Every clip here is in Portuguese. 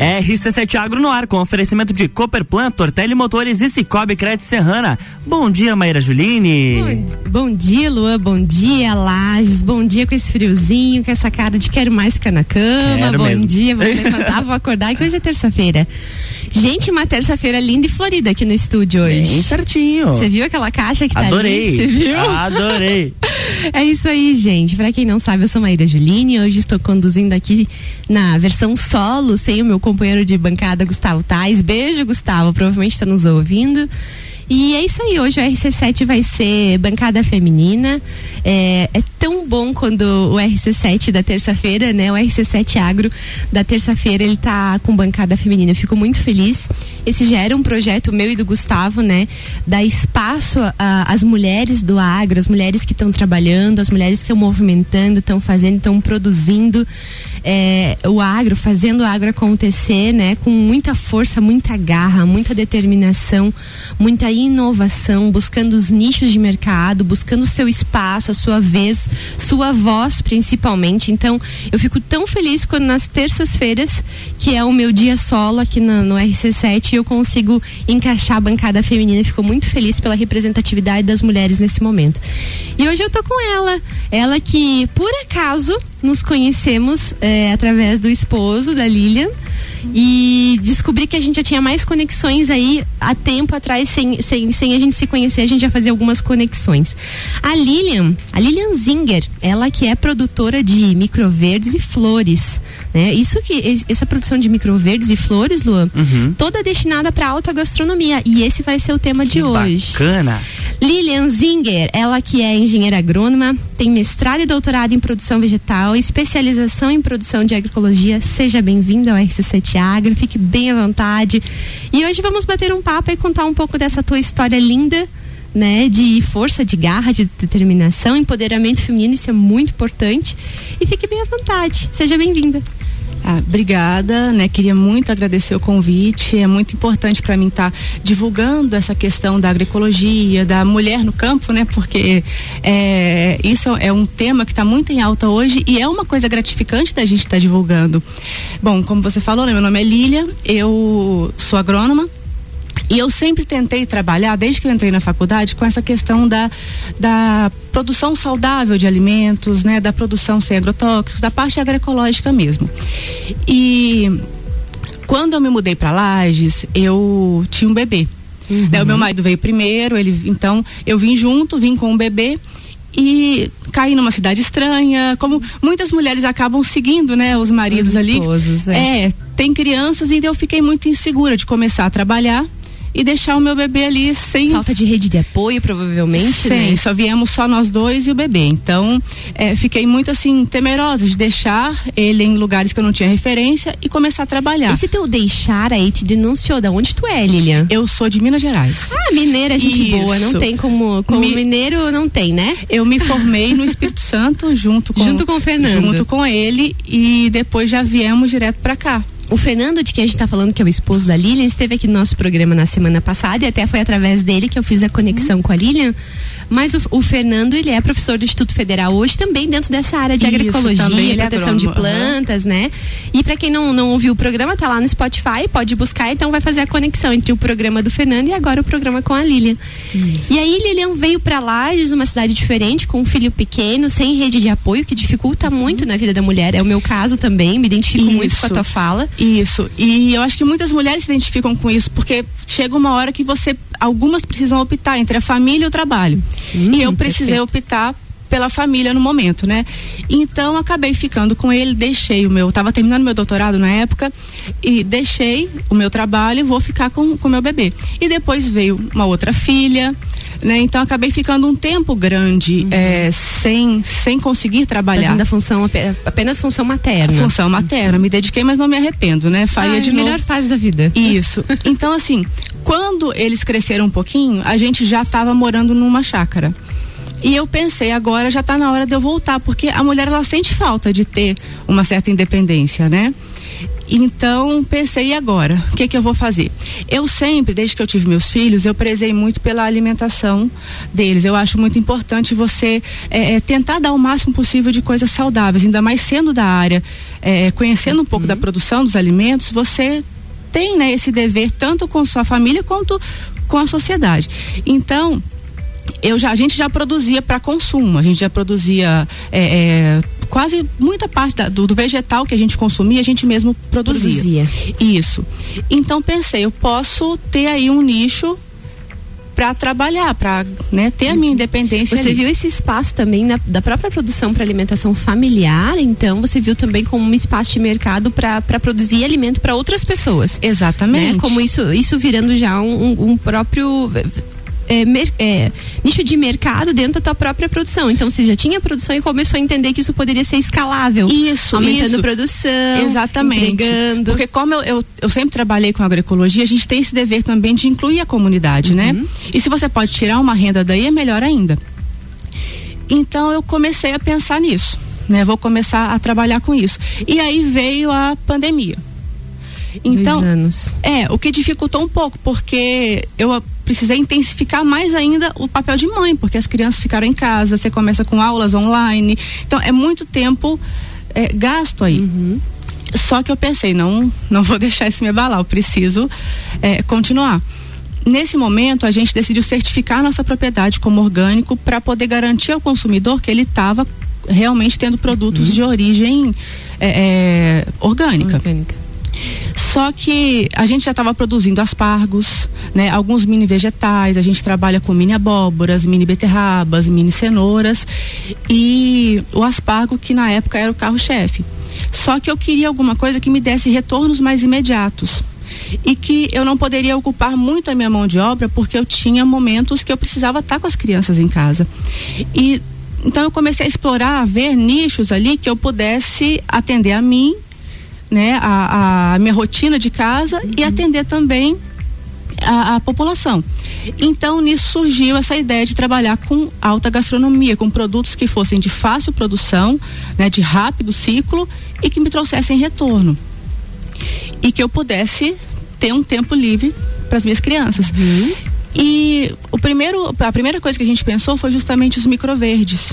RC7 Agro no ar, com oferecimento de Cooperplan, Tortelli Motores e Cicobi Crédito Serrana. Bom dia, Maíra Juline. Bom, bom, dia, Luan. Bom dia, Lages. Bom dia com esse friozinho, com essa cara de quero mais ficar na cama. Quero bom mesmo. dia, vou levantar, vou acordar. E hoje é terça-feira. Gente, uma terça-feira linda e florida aqui no estúdio hoje. Bem certinho. Você viu aquela caixa que tá Adorei. ali? Você viu? Adorei. É isso aí, gente. Pra quem não sabe, eu sou Maíra Juline. Hoje estou conduzindo aqui na versão solo, sem o meu companheiro de bancada, Gustavo Tais. Beijo, Gustavo. Provavelmente está nos ouvindo. E é isso aí, hoje o RC7 vai ser bancada feminina. É, é tão bom quando o RC7 da terça-feira, né? O RC7 Agro da terça-feira, ele tá com bancada feminina. Eu fico muito feliz. Esse já era um projeto meu e do Gustavo, né? Dar espaço às mulheres do agro, as mulheres que estão trabalhando, as mulheres que estão movimentando, estão fazendo, estão produzindo é, o agro, fazendo o agro acontecer, né? Com muita força, muita garra, muita determinação, muita inovação, buscando os nichos de mercado, buscando o seu espaço, a sua vez, sua voz principalmente. Então, eu fico tão feliz quando nas terças-feiras, que é o meu dia solo aqui no, no RC7, eu consigo encaixar a bancada feminina. Fico muito feliz pela representatividade das mulheres nesse momento. E hoje eu tô com ela, ela que por acaso nos conhecemos é, através do esposo da Lilian e descobri que a gente já tinha mais conexões aí há tempo atrás, sem, sem, sem a gente se conhecer, a gente já fazia algumas conexões. A Lilian, a Lilian Zinger, ela que é produtora de microverdes e flores, né? Isso que, essa produção de microverdes e flores, Luan, Uhum. toda destinada para alta gastronomia e esse vai ser o tema de Que hoje. Bacana. Lilian Zinger, ela que é engenheira agrônoma, tem mestrado e doutorado em produção vegetal, especialização em produção de agroecologia. Seja bem-vinda ao RC7 Agro, fique bem à vontade. E hoje vamos bater um papo e contar um pouco dessa tua história linda. Né, de força, de garra, de determinação, empoderamento feminino, isso é muito importante. E fique bem à vontade. Seja bem-vinda. Ah, obrigada, né? Queria muito agradecer o convite. É muito importante para mim estar divulgando essa questão da agroecologia, da mulher no campo, né? Porque é, isso é um tema que está muito em alta hoje e é uma coisa gratificante da gente estar divulgando. Bom, como você falou, né? meu nome é Lília, eu sou agrônoma. E eu sempre tentei trabalhar, desde que eu entrei na faculdade, com essa questão da, da produção saudável de alimentos, né, da produção sem agrotóxicos, da parte agroecológica mesmo. E quando eu me mudei para Lages, eu tinha um bebê. Né, o meu marido veio primeiro, ele então eu vim junto, vim com o bebê e caí numa cidade estranha, como muitas mulheres acabam seguindo, né, os maridos Os ali. esposos, é. é, tem crianças, então eu fiquei muito insegura de começar a trabalhar e deixar o meu bebê ali sem Falta de rede de apoio, provavelmente, Sim, né? só viemos só nós dois e o bebê. Então, é, fiquei muito assim, temerosa de deixar ele em lugares que eu não tinha referência e começar a trabalhar. Esse teu deixar aí te denunciou. Da onde tu é, Lilian? Eu sou de Minas Gerais. Ah, mineira, gente Isso. boa. Não tem como. Como Mi- mineiro, não tem, né? Eu me formei no Espírito Santo junto com Junto com o Fernando. Junto com ele e depois já viemos direto pra cá. O Fernando, de quem a gente tá falando, que é o esposo da Lilian, esteve aqui no nosso programa na semana passada e até foi através dele que eu fiz a conexão com a Lilian. Mas o, o Fernando, ele é professor do Instituto Federal hoje também dentro dessa área de Isso, agroecologia, é proteção de plantas, né? E para quem não, não ouviu o programa, tá lá no Spotify, pode buscar, então vai fazer a conexão entre o programa do Fernando e agora o programa com a Lilian. E aí Lilian veio para Lages, uma cidade diferente, com um filho pequeno, sem rede de apoio, que dificulta muito na vida da mulher. É o meu caso também, me identifico muito com a Isso. tua fala. Isso. E eu acho que muitas mulheres se identificam com isso, porque chega uma hora que você. Algumas precisam optar entre a família e o trabalho. Hum, e eu precisei perfeito. optar pela família no momento, né? Então acabei ficando com ele, deixei o meu, tava terminando meu doutorado na época e deixei o meu trabalho e vou ficar com o meu bebê. E depois veio uma outra filha, né? Então acabei ficando um tempo grande eh, sem sem conseguir trabalhar. Fazendo a função, ape- apenas função materna. Função materna, me dediquei, mas não me arrependo, né? Faria Ai, de novo. melhor fase da vida. Isso. Então, assim, quando eles cresceram um pouquinho, a gente já estava morando numa chácara. E eu pensei, agora já está na hora de eu voltar, porque a mulher ela sente falta de ter uma certa independência, né? Então pensei, e agora? O que, que eu vou fazer? Eu sempre, desde que eu tive meus filhos, eu prezei muito pela alimentação deles. Eu acho muito importante você é, é, tentar dar o máximo possível de coisas saudáveis, ainda mais sendo da área, é, conhecendo um pouco uhum. da produção dos alimentos, você tem né, esse dever tanto com sua família quanto com a sociedade. Então, eu já, a gente já produzia para consumo, a gente já produzia é, é, quase muita parte da, do, do, vegetal que a gente consumia, a gente mesmo produzia. produzia. Isso. Então pensei, eu posso ter aí um nicho para trabalhar, para né, ter a minha independência. Você ali. viu esse espaço também na, da própria produção para alimentação familiar, então você viu também como um espaço de mercado para produzir alimento para outras pessoas. Exatamente. Né? Como isso, isso virando já um, um próprio é, mer, é, nicho de mercado dentro da tua própria produção. Então você já tinha produção e começou a entender que isso poderia ser escalável. Isso, aumentando isso. produção, exatamente. Entregando. Porque como eu, eu, eu, sempre trabalhei com agroecologia, a gente tem esse dever também de incluir a comunidade, né? uhum. né? E se você pode tirar uma renda daí, é melhor ainda. Então eu comecei a pensar nisso, né? Vou começar a trabalhar com isso. E aí veio a pandemia. Então, é, o que dificultou um pouco, porque eu precisei intensificar mais ainda o papel de mãe, porque as crianças ficaram em casa, você começa com aulas online. Então, é muito tempo é, gasto aí. Uhum. Só que eu pensei, não, não vou deixar isso me abalar, eu preciso é, continuar. Nesse momento, a gente decidiu certificar nossa propriedade como orgânico para poder garantir ao consumidor que ele estava realmente tendo produtos uhum. de origem é, é orgânica. orgânica. Só que a gente já estava produzindo aspargos, né? Alguns mini vegetais, a gente trabalha com mini abóboras, mini beterrabas, mini cenouras e o aspargo que na época era o carro-chefe. Só que eu queria alguma coisa que me desse retornos mais imediatos e que eu não poderia ocupar muito a minha mão de obra porque eu tinha momentos que eu precisava estar com as crianças em casa. E então eu comecei a explorar, a ver nichos ali que eu pudesse atender a mim né, a, a minha rotina de casa uhum. e atender também a, a, população. Então, nisso surgiu essa ideia de trabalhar com alta gastronomia, com produtos que fossem de fácil produção, né, de rápido ciclo e que me trouxessem retorno. E que eu pudesse ter um tempo livre para as minhas crianças. Uhum. E o primeiro, a primeira coisa que a gente pensou foi justamente os microverdes.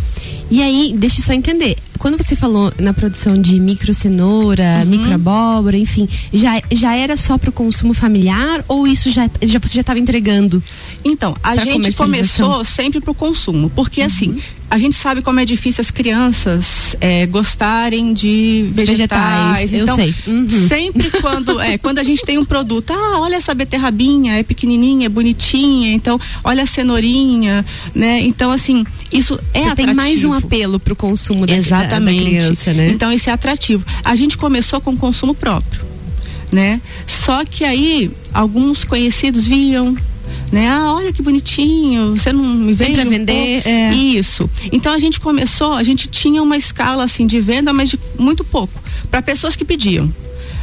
E aí, deixa eu só entender. Quando você falou na produção de micro cenoura, uhum. micro abóbora, enfim, já, já era só para o consumo familiar ou isso já, já você já estava entregando? Então, a gente começou sempre para o consumo, porque uhum. assim, a gente sabe como é difícil as crianças é, gostarem de vegetais. vegetais então, eu sei. Uhum. sempre quando é, quando a gente tem um produto, ah, olha essa beterrabinha, é pequenininha, é bonitinha, então olha a cenourinha, né? Então assim, isso é Você atrativo. tem mais um apelo para o consumo da, Exatamente. Da, da criança, né? Então isso é atrativo. A gente começou com consumo próprio, né? Só que aí alguns conhecidos viam né? Ah, olha que bonitinho, você não me vende para vender? Um é. Isso. Então a gente começou, a gente tinha uma escala assim de venda, mas de muito pouco, para pessoas que pediam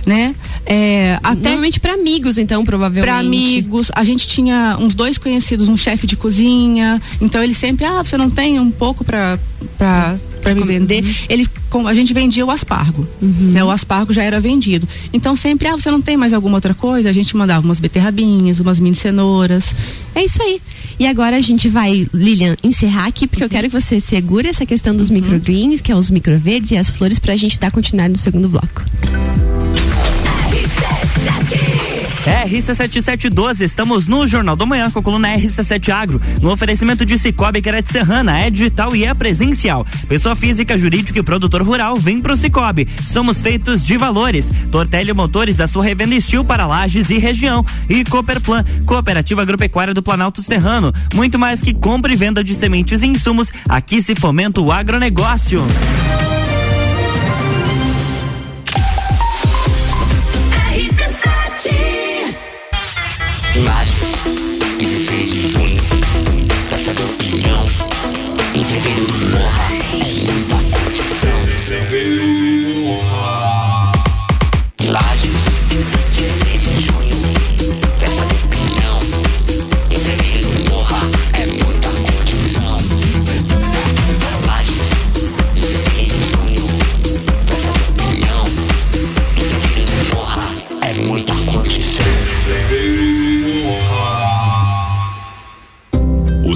né? É, até Normalmente para amigos, então, provavelmente. Para amigos. A gente tinha uns dois conhecidos, um chefe de cozinha. Então ele sempre, ah, você não tem um pouco para para me vender, uhum. ele a gente vendia o aspargo, uhum. né? O aspargo já era vendido. Então sempre, ah, você não tem mais alguma outra coisa? A gente mandava umas beterrabinhas, umas mini cenouras. É isso aí. E agora a gente vai, Lilian, encerrar aqui porque uhum. eu quero que você segure essa questão dos uhum. microgreens, que é os microverdes e as flores para a gente dar continuidade no segundo bloco. RC7712, estamos no Jornal da Manhã com a coluna RC7 Agro, no oferecimento de Cicobi Crédito Serrana, é digital e é presencial. Pessoa física, jurídica e produtor rural, vem pro Cicobi. Somos feitos de valores. Tortelli Motores, a sua revenda estil para lajes e região. E Cooperplan, Cooperativa Agropecuária do Planalto Serrano. Muito mais que compra e venda de sementes e insumos, aqui se fomenta o agronegócio. Mad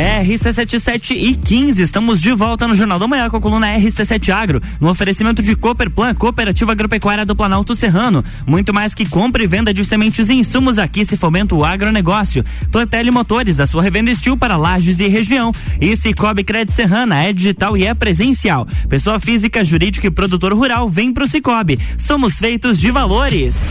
RC77 e 15, estamos de volta no Jornal da Manhã com a coluna RC7 Agro, no oferecimento de Cooperplan, Cooperativa Agropecuária do Planalto Serrano. Muito mais que compra e venda de sementes e insumos aqui se fomenta o agronegócio. Tortelli Motores, a sua revenda estil para lajes e região. E Cicobi Crédito Serrana, é digital e é presencial. Pessoa física, jurídica e produtor rural, vem pro Cicobi. Somos feitos de valores.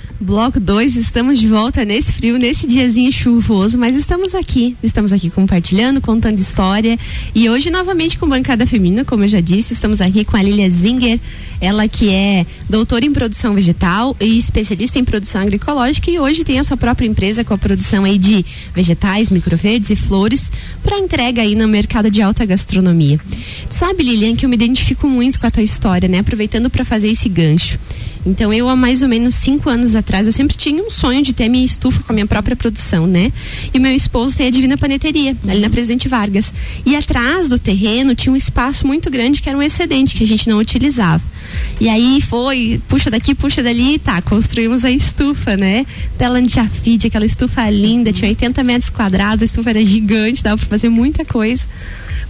Bloco 2, estamos de volta nesse frio, nesse diazinho chuvoso, mas estamos aqui, estamos aqui compartilhando, contando história e hoje novamente com bancada feminina, como eu já disse, estamos aqui com a Lilia Zinger, ela que é doutora em produção vegetal e especialista em produção agroecológica e hoje tem a sua própria empresa com a produção aí de vegetais, microverdes e flores para entrega aí no mercado de alta gastronomia. Sabe, Lilian, que eu me identifico muito com a tua história, né? Aproveitando para fazer esse gancho. Então, eu há mais ou menos cinco anos atrás, eu sempre tinha um sonho de ter minha estufa com a minha própria produção, né? E meu esposo tem a Divina Paneteria, ali na Presidente Vargas. E atrás do terreno tinha um espaço muito grande que era um excedente que a gente não utilizava. E aí foi, puxa daqui, puxa dali, tá, construímos a estufa, né? Tela anti-afide, aquela estufa linda, tinha 80 metros quadrados, a estufa era gigante, dava pra fazer muita coisa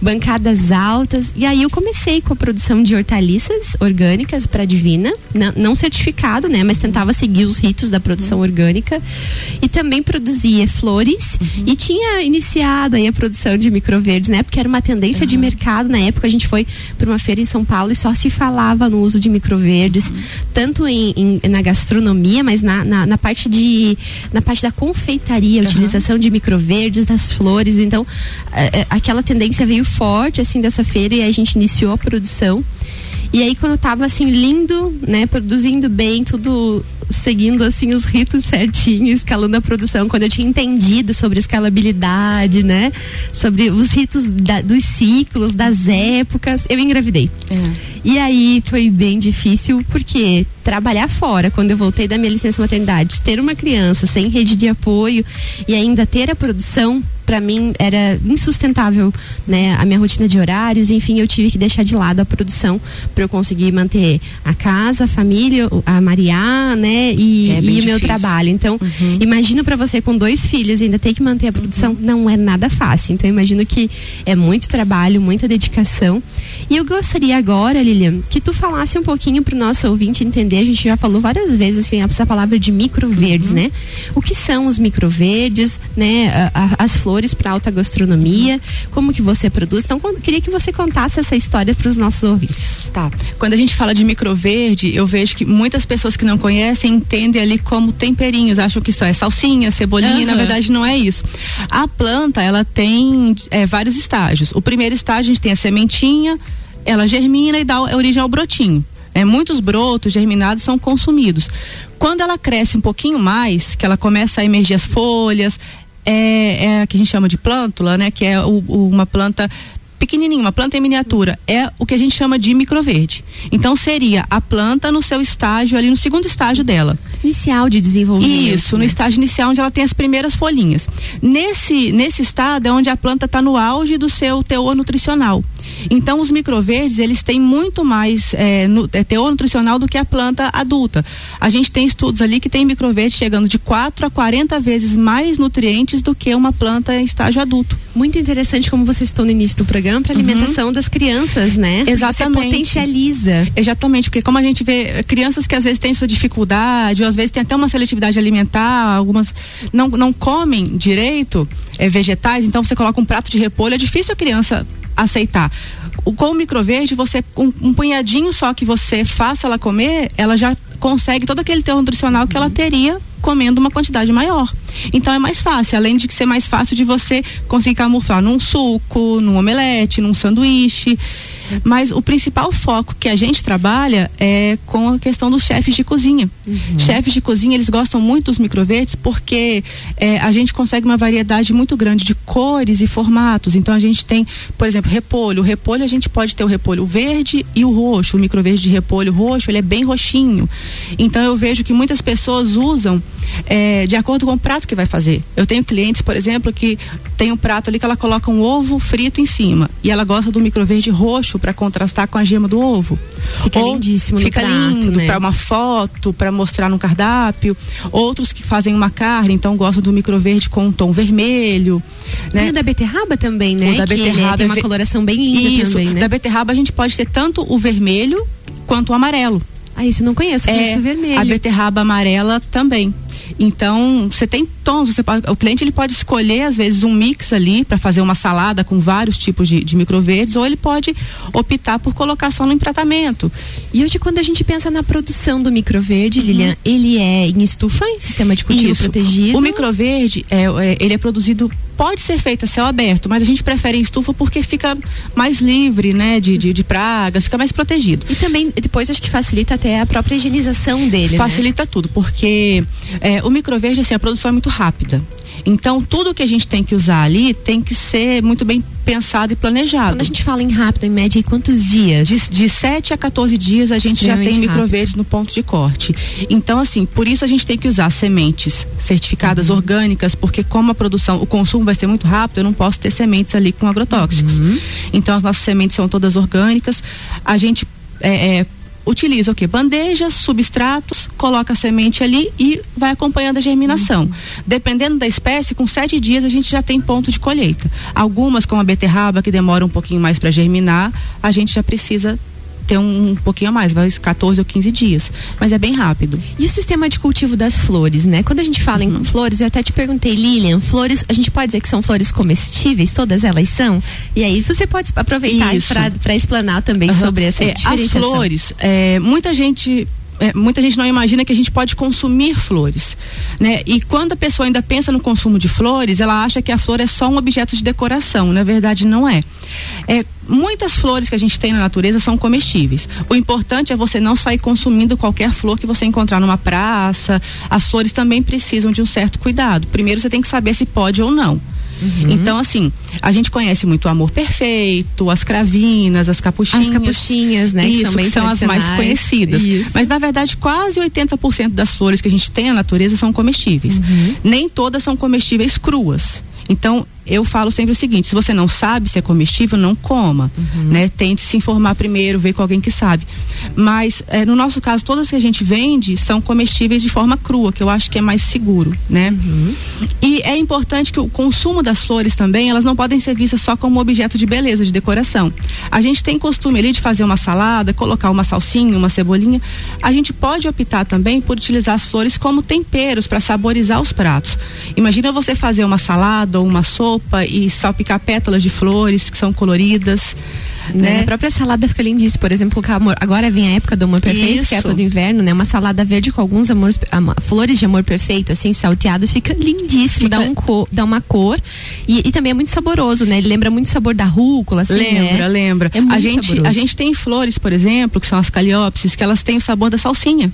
bancadas altas. E aí eu comecei com a produção de hortaliças orgânicas para Divina, não, não, certificado, né? Mas tentava seguir os ritos da produção uhum. orgânica. E também produzia flores uhum. e tinha iniciado aí a produção de microverdes, né? Porque era uma tendência uhum. de mercado. Na época a gente foi para uma feira em São Paulo e só se falava no uso de microverdes, uhum. tanto em, em, na gastronomia, mas na, na, na, parte de na parte da confeitaria, utilização de microverdes, das flores. Então, a, a, aquela tendência veio forte assim dessa feira e a gente iniciou a produção. E aí quando tava assim lindo, né, produzindo bem, tudo seguindo assim os ritos certinhos, escalando a produção, quando eu tinha entendido sobre escalabilidade, né, sobre os ritos da, dos ciclos, das épocas, eu engravidei. É. E aí foi bem difícil porque trabalhar fora, quando eu voltei da minha licença maternidade, ter uma criança sem rede de apoio e ainda ter a produção para mim era insustentável, né? A minha rotina de horários, enfim, eu tive que deixar de lado a produção para eu conseguir manter a casa, a família, a Maria, né? E, é e o meu trabalho. Então, uhum. imagino para você com dois filhos ainda ter que manter a produção, uhum. não é nada fácil. Então, imagino que é muito trabalho, muita dedicação. E eu gostaria agora, Lilian, que tu falasse um pouquinho pro nosso ouvinte entender. A gente já falou várias vezes assim, essa palavra de microverdes, uhum. né? O que são os microverdes, né? As flores para alta gastronomia, como que você produz. Então, queria que você contasse essa história para os nossos ouvintes. Tá. Quando a gente fala de microverde, eu vejo que muitas pessoas que não conhecem entendem ali como temperinhos, acham que só é salsinha, cebolinha, uhum. na verdade não é isso. A planta, ela tem é, vários estágios. O primeiro estágio a gente tem a sementinha, ela germina e dá origem ao brotinho É, muitos brotos germinados são consumidos. Quando ela cresce um pouquinho mais, que ela começa a emergir as folhas, é, é a que a gente chama de plântula, né? Que é o, o, uma planta pequenininha, uma planta em miniatura, é o que a gente chama de microverde. Então seria a planta no seu estágio ali no segundo estágio dela. Inicial de desenvolvimento. Isso, né? no estágio inicial onde ela tem as primeiras folhinhas. Nesse nesse estado é onde a planta está no auge do seu teor nutricional. Então os microverdes eles têm muito mais é, nu, é, teor nutricional do que a planta adulta. A gente tem estudos ali que tem microverdes chegando de 4 a 40 vezes mais nutrientes do que uma planta em estágio adulto. Muito interessante como você citou no início do programa para alimentação uhum. das crianças, né? Porque Exatamente. Você potencializa. Exatamente, porque como a gente vê crianças que às vezes têm essa dificuldade, ou às vezes tem até uma seletividade alimentar, algumas não, não comem direito é, vegetais, então você coloca um prato de repolho, é difícil a criança aceitar. O, com o microverde, você um, um punhadinho só que você faça ela comer, ela já consegue todo aquele teor nutricional que ela teria comendo uma quantidade maior. Então é mais fácil, além de ser mais fácil de você conseguir camuflar num suco, num omelete, num sanduíche. Mas o principal foco que a gente trabalha é com a questão dos chefes de cozinha. Uhum. Chefes de cozinha, eles gostam muito dos microverdes porque é, a gente consegue uma variedade muito grande de cores e formatos. Então a gente tem, por exemplo, repolho. O repolho a gente pode ter o repolho verde e o roxo. O microverde de repolho roxo, ele é bem roxinho. Então eu vejo que muitas pessoas usam é, de acordo com o prato que vai fazer. Eu tenho clientes, por exemplo, que tem um prato ali que ela coloca um ovo frito em cima e ela gosta do microverde roxo para contrastar com a gema do ovo. Fica Ou lindíssimo Fica prato, lindo né? para uma foto, para mostrar no cardápio. Outros que fazem uma carne, então gostam do microverde com um tom vermelho. Né? Tem o da beterraba também, né? O da que beterraba ele tem uma é coloração bem linda Isso, também, né? da beterraba a gente pode ter tanto o vermelho quanto o amarelo. Ah, isso eu não conheço, conheço o vermelho. A beterraba amarela também. Então, você tem tons, você pode- o cliente ele pode escolher às vezes um mix ali para fazer uma salada com vários tipos de, de microverdes ou ele pode optar por colocar só no empratamento. E hoje, quando a gente pensa na produção do microverde, Lilian, ele é em estufa, em sistema de cultivo Uhum. Isso. protegido. O microverde, é, é, ele é produzido, pode ser feito a céu aberto, mas a gente prefere em estufa porque fica mais livre, né, de, de, de pragas, fica mais protegido. E também, depois, acho que facilita até a própria higienização dele, né? Facilita tudo, porque é, o microverde, assim, a produção é muito rápida. Então, tudo que a gente tem que usar ali tem que ser muito bem pensado e planejado. Quando a gente fala em rápido, em média, em quantos dias? De, de 7 a 14 dias a gente já tem microverdes no ponto de corte. Então, assim, por isso a gente tem que usar sementes certificadas Uhum. orgânicas, porque como a produção, o consumo vai ser muito rápido, eu não posso ter sementes ali com agrotóxicos. Uhum. Então, as nossas sementes são todas orgânicas. A gente é, é, utiliza o que? Bandejas, substratos, coloca a semente ali e vai acompanhando a germinação. Dependendo da espécie, com sete dias a gente já tem ponto de colheita. Algumas, como a beterraba, que demora um pouquinho mais para germinar, a gente já precisa ter um, um pouquinho a mais, vai 14 ou 15 dias. Mas é bem rápido. E o sistema de cultivo das flores, né? Quando a gente fala Uhum. em flores, eu até te perguntei, Lilian, flores, a gente pode dizer que são flores comestíveis, todas elas são? E aí você pode aproveitar para explanar também Aham. sobre essa É, As flores, é, muita gente. É, muita gente não imagina que a gente pode consumir flores, né? E quando a pessoa ainda pensa no consumo de flores, ela acha que a flor é só um objeto de decoração. Na verdade, não é. É, muitas flores que a gente tem na natureza são comestíveis. O importante é você não sair consumindo qualquer flor que você encontrar numa praça. As flores também precisam de um certo cuidado. Primeiro você tem que saber se pode ou não. Então, assim, a gente conhece muito o amor perfeito, as cravinas, as capuchinhas. As capuchinhas, né? que Isso, são bem que são as mais conhecidas. Isso. Mas na verdade, quase 80% das flores que a gente tem na natureza são comestíveis. Uhum. Nem todas são comestíveis cruas. Então, eu falo sempre o seguinte: se você não sabe se é comestível, não coma. Uhum. Né? Tente se informar primeiro, ver com alguém que sabe. Mas, eh, no nosso caso, todas que a gente vende são comestíveis de forma crua, que eu acho que é mais seguro. Né? Uhum. E é importante que o consumo das flores também, elas não podem ser vistas só como objeto de beleza, de decoração. A gente tem costume ali de fazer uma salada, colocar uma salsinha, uma cebolinha. A gente pode optar também por utilizar as flores como temperos para saborizar os pratos. Imagina você fazer uma salada ou uma sopa e salpicar pétalas de flores que são coloridas. Né? né? A própria salada fica lindíssima. Por exemplo. Agora vem a época do amor perfeito, que é a Isso. época do inverno, né? Uma salada verde com alguns amores, flores de amor perfeito, assim, salteadas, fica lindíssimo, dá, Fica- um co- dá uma cor. E, e também é muito saboroso, né? Ele lembra muito o sabor da rúcula, assim, lembra, né? lembra. É muito a gente, saboroso. a gente tem flores, por exemplo, que são as caliopsis, que elas têm o sabor da salsinha.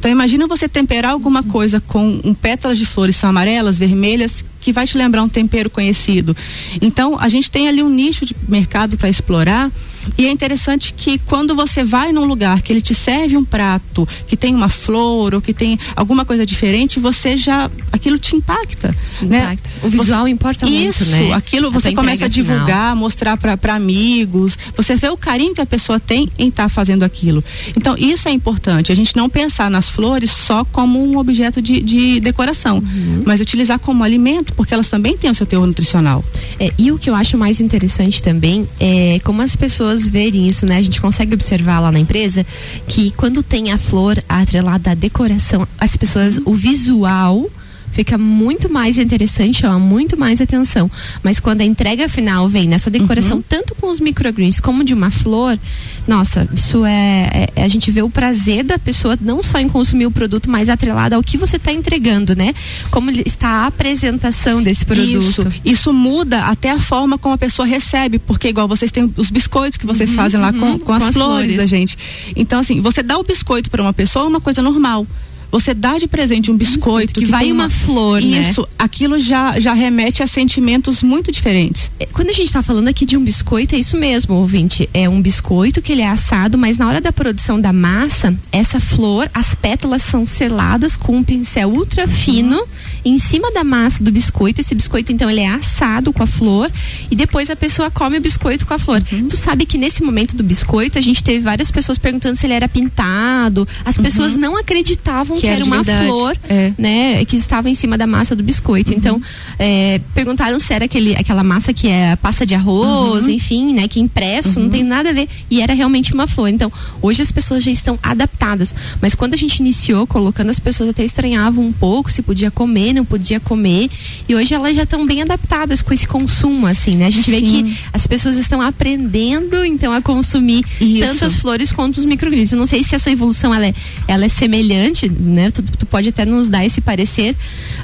Então imagina você temperar alguma coisa com um pétalas de flores são amarelas, vermelhas, que vai te lembrar um tempero conhecido. Então a gente tem ali um nicho de mercado para explorar e é interessante que quando você vai num lugar que ele te serve um prato que tem uma flor ou que tem alguma coisa diferente, você já aquilo te impacta, né? Impacta. O visual importa muito, Isso, né? aquilo você começa a entrega final. divulgar, mostrar para amigos. Você vê o carinho que a pessoa tem em estar fazendo aquilo. Então, isso é importante. A gente não pensar nas flores só como um objeto de, de decoração, Uhum. mas utilizar como alimento, porque elas também têm o seu teor nutricional. É, e o que eu acho mais interessante também é como as pessoas verem isso, né? A gente consegue observar lá na empresa que quando tem a flor atrelada à decoração, as pessoas, o visual fica muito mais interessante, chama muito mais atenção. Mas quando a entrega final vem nessa decoração, Uhum. tanto com os microgreens como de uma flor, nossa, isso é, é- A gente vê o prazer da pessoa não só em consumir o produto, mas atrelado ao que você está entregando, né? Como está a apresentação desse produto. Isso, isso muda até a forma como a pessoa recebe, porque igual vocês têm os biscoitos que vocês fazem lá uhum, com, com as, com as flores, flores. da gente. Então, assim, você dá o biscoito para uma pessoa é uma coisa normal. Você dá de presente um biscoito que vai tem uma flor, né? Isso, aquilo já, já remete a sentimentos muito diferentes. É, Quando a gente está falando aqui de um biscoito, é isso mesmo, ouvinte. É um biscoito que ele é assado, mas na hora da produção da massa, essa flor, as pétalas são seladas com um pincel ultra fino em cima da massa do biscoito. Esse biscoito, então, ele é assado com a flor e depois a pessoa come o biscoito com a flor. Tu sabe que nesse momento do biscoito, a gente teve várias pessoas perguntando se ele era pintado. As pessoas não acreditavam que, Que era uma flor É. né, que estava em cima da massa do biscoito. Então, é, perguntaram se era aquele, aquela massa que é pasta de arroz, enfim, né, que é impresso, não tem nada a ver. E era realmente uma flor. Então, hoje as pessoas já estão adaptadas. Mas quando a gente iniciou colocando, as pessoas até estranhavam um pouco se podia comer, não podia comer. E hoje elas já estão bem adaptadas com esse consumo, assim, né? A gente vê Sim. que as pessoas estão aprendendo, então, a consumir Isso. tanto as flores quanto os microgrids. Eu não sei se essa evolução ela é, ela é semelhante, né? Tu, tu pode até nos dar esse parecer,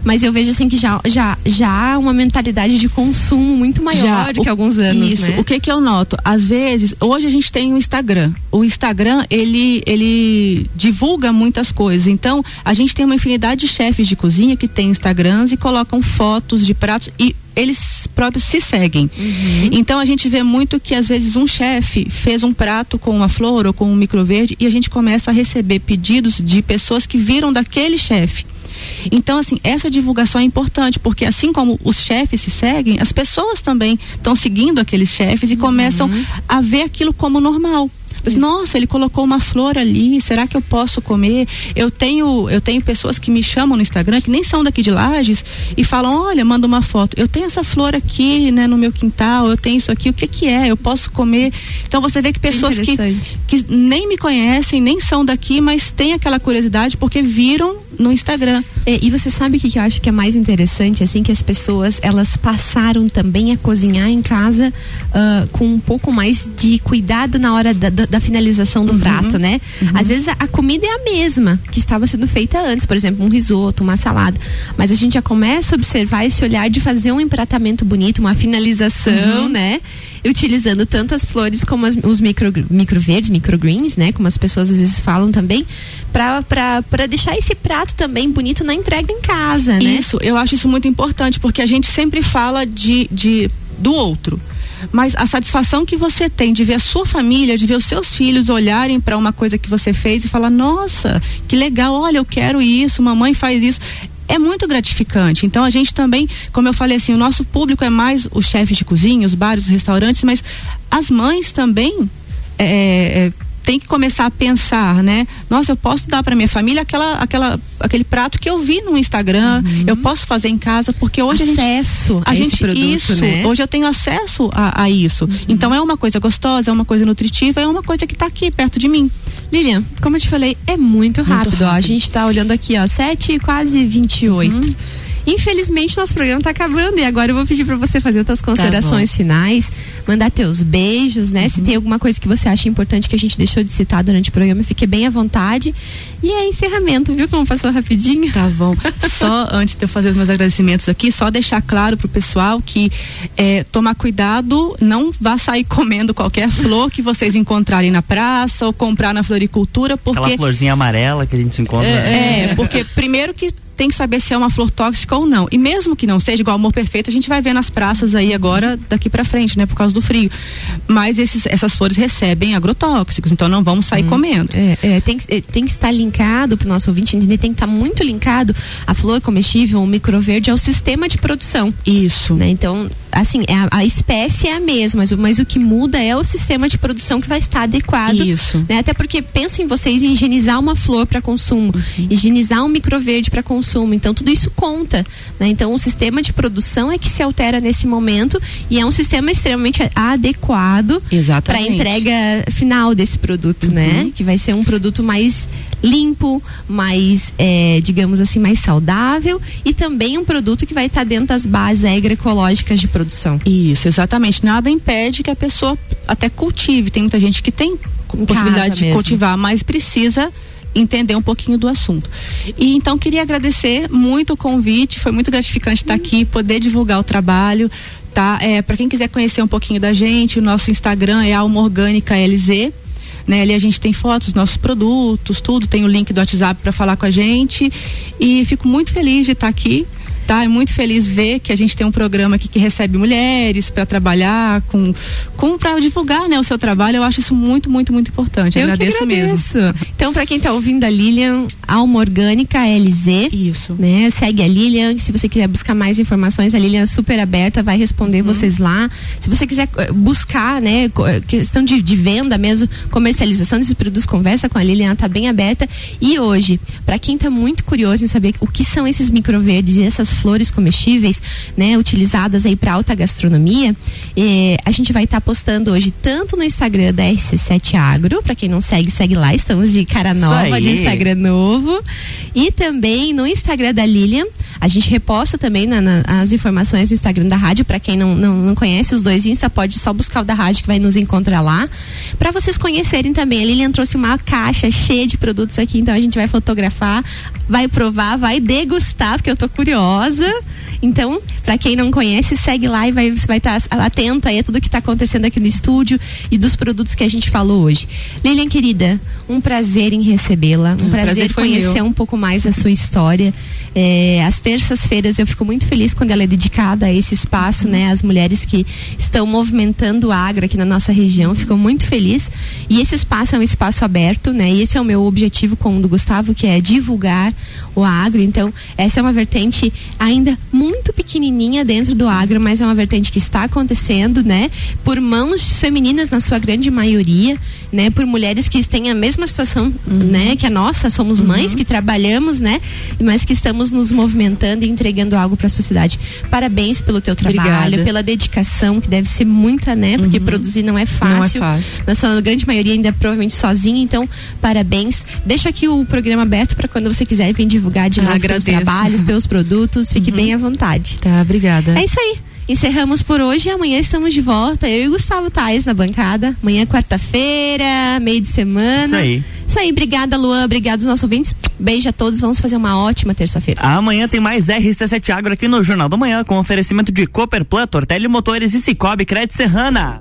mas eu vejo assim que já, já, já há uma mentalidade de consumo muito maior do o- que alguns anos, Isso. né? O que que eu noto? Às vezes, hoje a gente tem o Instagram. O Instagram, ele, ele divulga muitas coisas. Então, a gente tem uma infinidade de chefes de cozinha que tem Instagrams e colocam fotos de pratos e eles próprios se seguem. Então a gente vê muito que às vezes um chefe fez um prato com uma flor ou com um microverde e a gente começa a receber pedidos de pessoas que viram daquele chefe. Então, assim, essa divulgação é importante, porque assim como os chefes se seguem, as pessoas também estão seguindo aqueles chefes e começam a ver aquilo como normal. Nossa, ele colocou uma flor ali, será que eu posso comer? Eu tenho, eu tenho pessoas que me chamam no Instagram, que nem são daqui de Lages, e falam, olha, manda uma foto. Eu tenho essa flor aqui, né, no meu quintal, eu tenho isso aqui, o que que é? Eu posso comer? Então você vê que pessoas que, interessante. que nem me conhecem, nem são daqui, mas têm aquela curiosidade porque viram no Instagram. É, e você sabe o que, que eu acho que é mais interessante, assim, que as pessoas, elas passaram também a cozinhar em casa ah, com um pouco mais de cuidado na hora da, da- finalização do prato, né? Às vezes a, a comida é a mesma que estava sendo feita antes, por exemplo, um risoto, uma salada, mas a gente já começa a observar esse olhar de fazer um empratamento bonito, uma finalização, né? Utilizando tanto as flores como as- os micro, microverdes, microgreens, né? Como as pessoas às vezes falam também, para deixar esse prato também bonito na entrega em casa, né? Isso, eu acho isso muito importante, porque a gente sempre fala de, de do outro. Mas a satisfação que você tem de ver a sua família, de ver os seus filhos olharem para uma coisa que você fez e falar: "Nossa, que legal, olha, eu quero isso, mamãe faz isso". É muito gratificante. Então a gente também, como eu falei assim, o nosso público é mais os chefes de cozinha, os bares, os restaurantes, mas as mães também é, é, tem que começar a pensar, né? Nossa, eu posso dar para minha família aquela, aquela, aquele prato que eu vi no Instagram, eu posso fazer em casa, porque hoje a gente Acesso a a gente produto, isso, né? hoje eu tenho acesso a, a isso. Então é uma coisa gostosa, é uma coisa nutritiva, é uma coisa que está aqui perto de mim. Lilian, como eu te falei, é muito rápido. Ó, a rápido. gente tá olhando aqui, ó, 7 e quase 28. Infelizmente, nosso programa está acabando e agora eu vou pedir para você fazer outras considerações Tá finais, mandar teus beijos, né? Uhum. Se tem alguma coisa que você acha importante que a gente deixou de citar durante o programa, fique bem à vontade. E é encerramento, viu como passou rapidinho? Tá bom. Só antes de eu fazer os meus agradecimentos aqui, só deixar claro pro pessoal que é, tomar cuidado, não vá sair comendo qualquer flor que vocês encontrarem na praça ou comprar na floricultura, porque Aquela florzinha amarela que a gente encontra. É, porque primeiro que tem que saber se é uma flor tóxica ou não. E mesmo que não seja igual amor perfeito, a gente vai ver nas praças aí agora daqui pra frente, né, por causa do frio. Mas esses, essas flores recebem agrotóxicos, então não vamos sair comendo. É, é, tem, que- é, tem que estar linkado para o nosso ouvinte entender, tem que estar muito linkado a flor comestível, o microverde, ao sistema de produção. Isso. Né? Então, assim, é a, a espécie é a mesma, mas, o- mas o que muda é o sistema de produção que vai estar adequado. Isso. Né? Até porque pensem vocês em higienizar uma flor para consumo, Uhum. higienizar um microverde para consumo. Então, tudo isso conta. Né? Então, o sistema de produção é que se altera nesse momento e é um sistema extremamente a- adequado para Exatamente. entrega final desse produto, né? Que vai ser um produto mais limpo, mais, é, digamos assim, mais saudável e também um produto que vai estar dentro das bases agroecológicas de produção. Isso, exatamente. Nada impede que a pessoa até cultive. Tem muita gente que tem Em possibilidade de mesmo. cultivar, mas precisa entender um pouquinho do assunto. E então queria agradecer muito o convite, foi muito gratificante estar aqui, poder divulgar o trabalho, tá? É, para quem quiser conhecer um pouquinho da gente, o nosso Instagram é Alma Orgânica LZ. Né, ali a gente tem fotos nossos produtos, tudo, tem o link do WhatsApp para falar com a gente. E fico muito feliz de estar aqui. Tá, é muito feliz ver que a gente tem um programa aqui que recebe mulheres para trabalhar com, com para divulgar, né, o seu trabalho. Eu acho isso muito, muito, muito importante. Eu agradeço, que mesmo. agradeço. Então, para quem tá ouvindo a Lilian, Alma Orgânica LZ. Isso. Né? Segue a Lilian. Se você quiser buscar mais informações, a Lilian é super aberta, vai responder Uhum. vocês lá. Se você quiser eh, buscar, né, eh, questão de, de venda mesmo, comercialização desses produtos, conversa com a Lilian, ela tá bem aberta. E hoje, para quem tá muito curioso em saber o que são esses microverdes e essas flores comestíveis, né, utilizadas aí para alta gastronomia, eh, a gente vai estar postando hoje tanto no Instagram da RC7 Agro, para quem não segue, segue lá, estamos de cara nova de. Instagram novo. E também no Instagram da Lilian. A gente reposta também na- na- as informações no Instagram da rádio. Para quem não, não, não conhece os dois Insta, pode só buscar o da rádio que vai nos encontrar lá. Para vocês conhecerem também. A Lilian trouxe uma caixa cheia de produtos aqui, então a gente vai fotografar, vai provar, vai degustar, porque eu tô curiosa. Então, para quem não conhece, segue lá e vai, você vai estar atento aí a tudo que está acontecendo aqui no estúdio e dos produtos que a gente falou hoje. Lilian, querida, um prazer em recebê-la. Um O prazer, prazer conhecer meu. um pouco mais da sua história. É, às terças-feiras eu fico muito feliz quando ela é dedicada a esse espaço, né? As mulheres que estão movimentando o agro aqui na nossa região. Fico muito feliz. E esse espaço é um espaço aberto, né? E esse é o meu objetivo com o do Gustavo, que é divulgar o agro. Então, essa é uma vertente ainda muito pequenininha dentro do agro, mas é uma vertente que está acontecendo, né? Por mãos femininas na sua grande maioria, né? Por mulheres que têm a mesma situação, né? Que a nossa, somos mães que trabalhamos, né? Mas que estamos nos movimentando e entregando algo para a sociedade. Parabéns pelo teu trabalho, Obrigada. pela dedicação, que deve ser muita, né? Porque produzir não é fácil. Não é fácil. Na sua grande maioria ainda provavelmente sozinha, então parabéns. Deixa aqui o programa aberto para quando você quiser vir divulgar de Ah, novo teus agradeço. Uhum. trabalhos, teus produtos, fique bem à vontade. Tá, obrigada. É isso aí. Encerramos por hoje e amanhã estamos de volta. Eu e Gustavo Tais na bancada. Amanhã é quarta-feira, meio de semana. Isso aí. Isso aí. Obrigada, Luan. Obrigada aos nossos ouvintes. Beijo a todos. Vamos fazer uma ótima terça-feira. Amanhã tem mais RC7 Agro aqui no Jornal da Manhã, com oferecimento de Cooperplan, Tortelli Motores e Cicobi Crédito Serrana.